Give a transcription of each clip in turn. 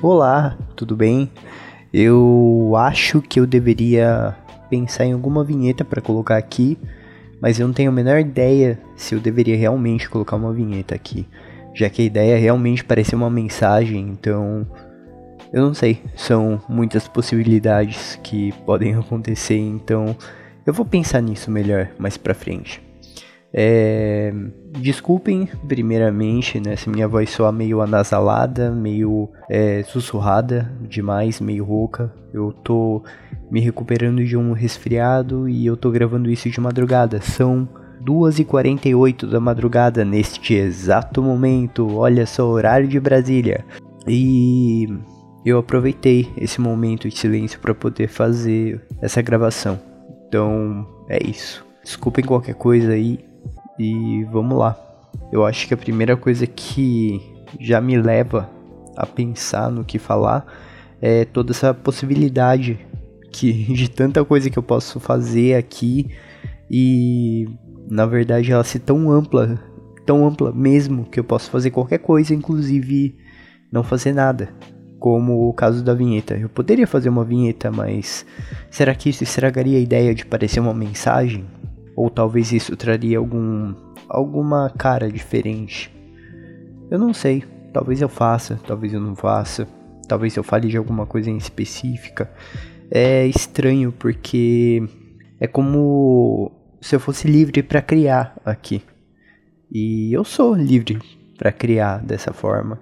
Olá, tudo bem? Eu acho que eu deveria pensar em alguma vinheta para colocar aqui, mas eu não tenho a menor ideia se eu deveria realmente colocar uma vinheta aqui, já que a ideia realmente parece uma mensagem, então eu não sei, são muitas possibilidades que podem acontecer, então eu vou pensar nisso melhor mais pra frente. É, desculpem, primeiramente, né, se minha voz soa meio anasalada, meio é, sussurrada demais, meio rouca. Eu tô me recuperando de um resfriado e eu tô gravando isso de madrugada. São 2h48 da madrugada neste exato momento. Olha só, horário de Brasília. E eu aproveitei esse momento de silêncio para poder fazer essa gravação. Então é isso. Desculpem qualquer coisa aí, e vamos lá. Eu acho que a primeira coisa que já me leva a pensar no que falar é toda essa possibilidade que de tanta coisa que eu posso fazer aqui e na verdade ela se tão ampla, tão ampla mesmo que eu posso fazer qualquer coisa, inclusive não fazer nada, como o caso da vinheta. Eu poderia fazer uma vinheta, mas será que isso estragaria a ideia de parecer uma mensagem? Ou talvez isso traria algum alguma cara diferente. Eu não sei. Talvez eu faça, talvez eu não faça. Talvez eu fale de alguma coisa em específica. É estranho porque é como se eu fosse livre para criar aqui. E eu sou livre para criar dessa forma.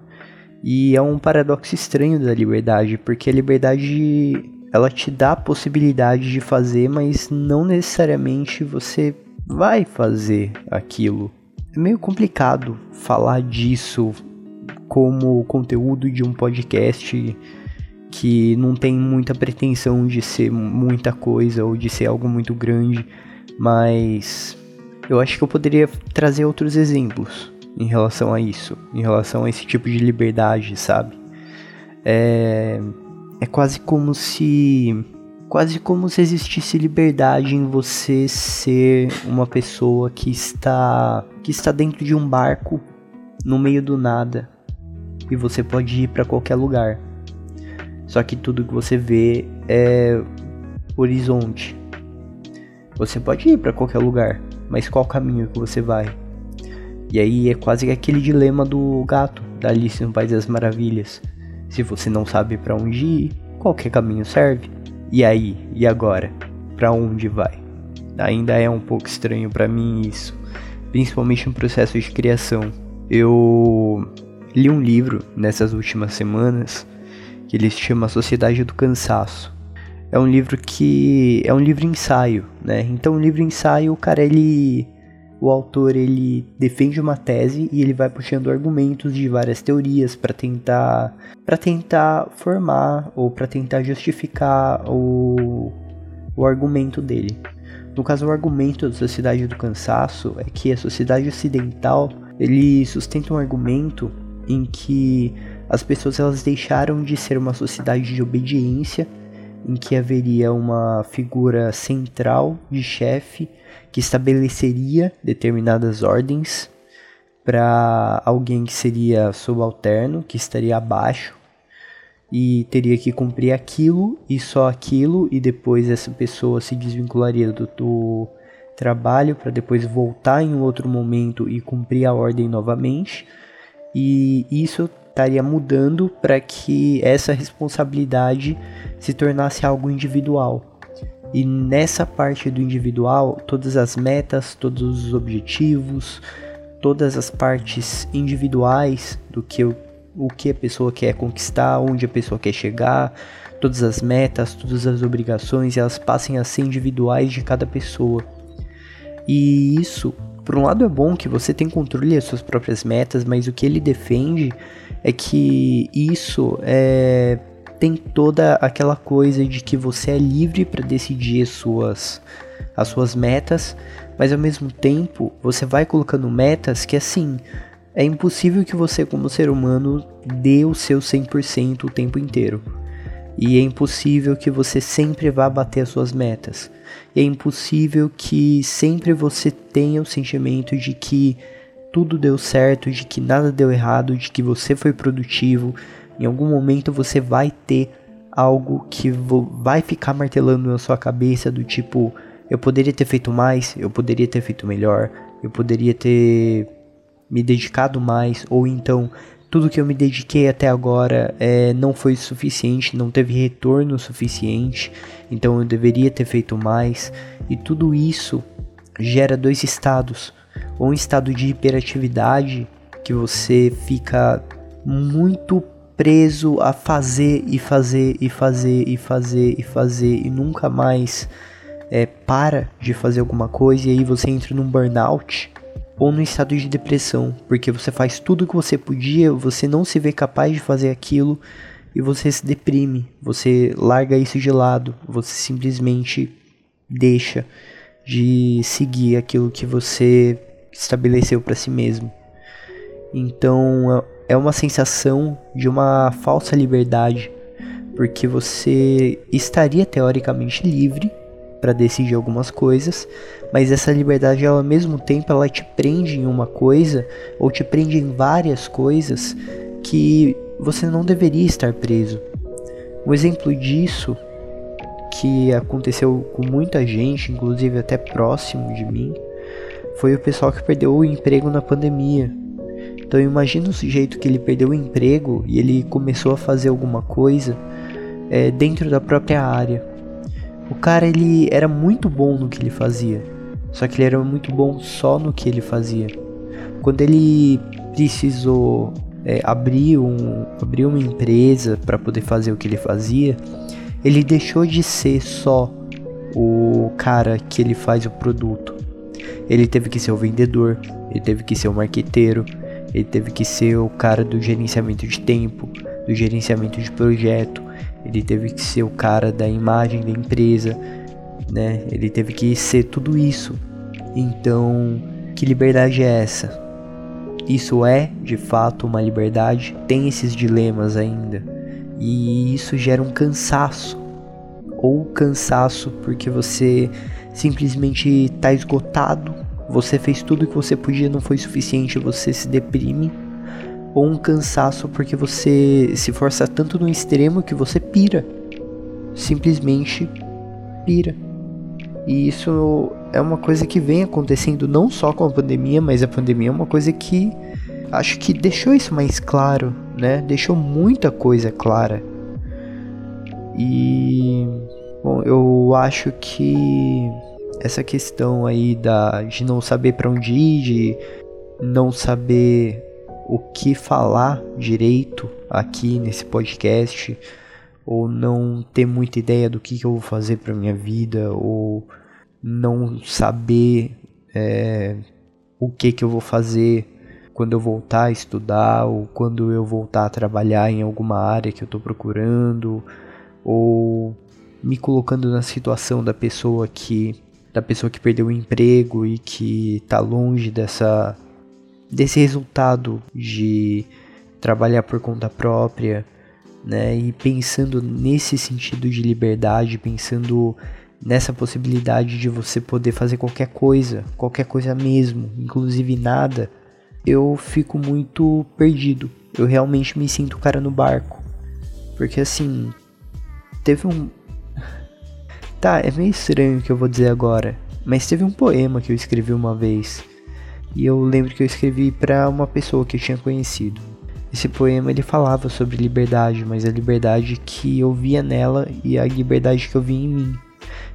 E é um paradoxo estranho da liberdade, porque a liberdade ela te dá a possibilidade de fazer, mas não necessariamente você vai fazer aquilo. É meio complicado falar disso como conteúdo de um podcast que não tem muita pretensão de ser muita coisa ou de ser algo muito grande, mas eu acho que eu poderia trazer outros exemplos em relação a isso, em relação a esse tipo de liberdade, sabe? É, é quase como se. Quase como se existisse liberdade em você ser uma pessoa que está. que está dentro de um barco no meio do nada. E você pode ir para qualquer lugar. Só que tudo que você vê é horizonte. Você pode ir para qualquer lugar, mas qual caminho que você vai? E aí é quase aquele dilema do gato da Alice no País das Maravilhas. Se você não sabe para onde ir, qualquer caminho serve. E aí, e agora? Para onde vai? Ainda é um pouco estranho para mim isso, principalmente no processo de criação. Eu li um livro nessas últimas semanas que ele se chama Sociedade do Cansaço. É um livro que é um livro ensaio, né? Então, um livro ensaio, o cara ele o autor ele defende uma tese e ele vai puxando argumentos de várias teorias para tentar para tentar formar ou para tentar justificar o, o argumento dele. No caso, o argumento da sociedade do cansaço é que a sociedade ocidental ele sustenta um argumento em que as pessoas elas deixaram de ser uma sociedade de obediência, em que haveria uma figura central de chefe que estabeleceria determinadas ordens para alguém que seria subalterno, que estaria abaixo e teria que cumprir aquilo e só aquilo, e depois essa pessoa se desvincularia do, do trabalho para depois voltar em outro momento e cumprir a ordem novamente. E isso estaria mudando para que essa responsabilidade se tornasse algo individual. E nessa parte do individual, todas as metas, todos os objetivos, todas as partes individuais do que o, o que a pessoa quer conquistar, onde a pessoa quer chegar, todas as metas, todas as obrigações, elas passem a ser individuais de cada pessoa. E isso, por um lado é bom que você tem controle das suas próprias metas, mas o que ele defende é que isso é tem toda aquela coisa de que você é livre para decidir as suas, as suas metas, mas ao mesmo tempo você vai colocando metas que assim é impossível que você, como ser humano, dê o seu 100% o tempo inteiro. E é impossível que você sempre vá bater as suas metas. E é impossível que sempre você tenha o sentimento de que tudo deu certo, de que nada deu errado, de que você foi produtivo, Em algum momento você vai ter algo que vai ficar martelando na sua cabeça do tipo, eu poderia ter feito mais, eu poderia ter feito melhor, eu poderia ter me dedicado mais, ou então tudo que eu me dediquei até agora é, não foi suficiente, não teve retorno suficiente, então eu deveria ter feito mais, e tudo isso gera dois estados: um estado de hiperatividade, que você fica muito preso a fazer e fazer e fazer e fazer e fazer e nunca mais é, para de fazer alguma coisa e aí você entra num burnout ou no estado de depressão, porque você faz tudo o que você podia, você não se vê capaz de fazer aquilo e você se deprime, você larga isso de lado, você simplesmente deixa de seguir aquilo que você estabeleceu para si mesmo. Então é uma sensação de uma falsa liberdade, porque você estaria teoricamente livre para decidir algumas coisas, mas essa liberdade ao mesmo tempo ela te prende em uma coisa ou te prende em várias coisas que você não deveria estar preso. Um exemplo disso que aconteceu com muita gente, inclusive até próximo de mim, foi o pessoal que perdeu o emprego na pandemia. Então imagina o sujeito que ele perdeu o emprego e ele começou a fazer alguma coisa é, dentro da própria área. O cara ele era muito bom no que ele fazia, só que ele era muito bom só no que ele fazia. Quando ele precisou é, abrir, um, abrir uma empresa para poder fazer o que ele fazia, ele deixou de ser só o cara que ele faz o produto. Ele teve que ser o vendedor, ele teve que ser o marqueteiro, ele teve que ser o cara do gerenciamento de tempo, do gerenciamento de projeto, ele teve que ser o cara da imagem da empresa, né? Ele teve que ser tudo isso. Então, que liberdade é essa? Isso é, de fato, uma liberdade? Tem esses dilemas ainda. E isso gera um cansaço. Ou cansaço porque você simplesmente está esgotado, você fez tudo o que você podia, não foi suficiente, você se deprime ou um cansaço porque você se força tanto no extremo que você pira. Simplesmente pira. E isso é uma coisa que vem acontecendo não só com a pandemia, mas a pandemia é uma coisa que acho que deixou isso mais claro, né? Deixou muita coisa clara. E bom, eu acho que essa questão aí da de não saber para onde ir, de não saber o que falar direito aqui nesse podcast, ou não ter muita ideia do que, que eu vou fazer para minha vida, ou não saber é, o que, que eu vou fazer quando eu voltar a estudar, ou quando eu voltar a trabalhar em alguma área que eu estou procurando, ou me colocando na situação da pessoa que da pessoa que perdeu o emprego e que está longe dessa desse resultado de trabalhar por conta própria, né? E pensando nesse sentido de liberdade, pensando nessa possibilidade de você poder fazer qualquer coisa, qualquer coisa mesmo, inclusive nada, eu fico muito perdido. Eu realmente me sinto o cara no barco. Porque assim, teve um Tá, é meio estranho o que eu vou dizer agora, mas teve um poema que eu escrevi uma vez e eu lembro que eu escrevi para uma pessoa que eu tinha conhecido. Esse poema ele falava sobre liberdade, mas a liberdade que eu via nela e a liberdade que eu via em mim.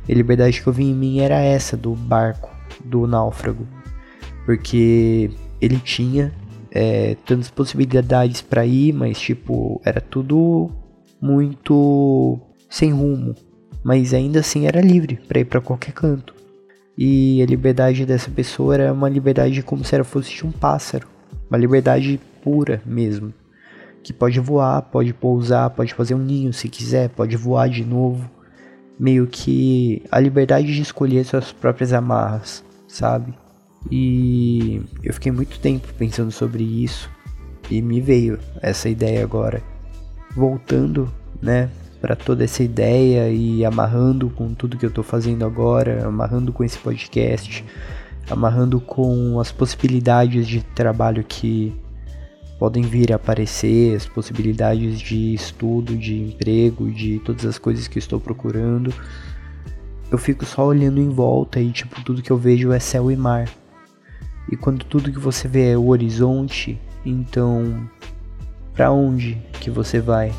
a liberdade que eu via em mim era essa do barco, do náufrago, porque ele tinha é, tantas possibilidades para ir, mas tipo era tudo muito sem rumo, mas ainda assim era livre para ir para qualquer canto. E a liberdade dessa pessoa era uma liberdade como se ela fosse um pássaro. Uma liberdade pura mesmo. Que pode voar, pode pousar, pode fazer um ninho se quiser, pode voar de novo. Meio que a liberdade de escolher suas próprias amarras, sabe? E eu fiquei muito tempo pensando sobre isso e me veio essa ideia agora, voltando, né, para toda essa ideia e amarrando com tudo que eu estou fazendo agora, amarrando com esse podcast, amarrando com as possibilidades de trabalho que podem vir a aparecer, as possibilidades de estudo, de emprego, de todas as coisas que estou procurando. Eu fico só olhando em volta e tipo tudo que eu vejo é céu e mar. E quando tudo que você vê é o horizonte, então para onde que você vai?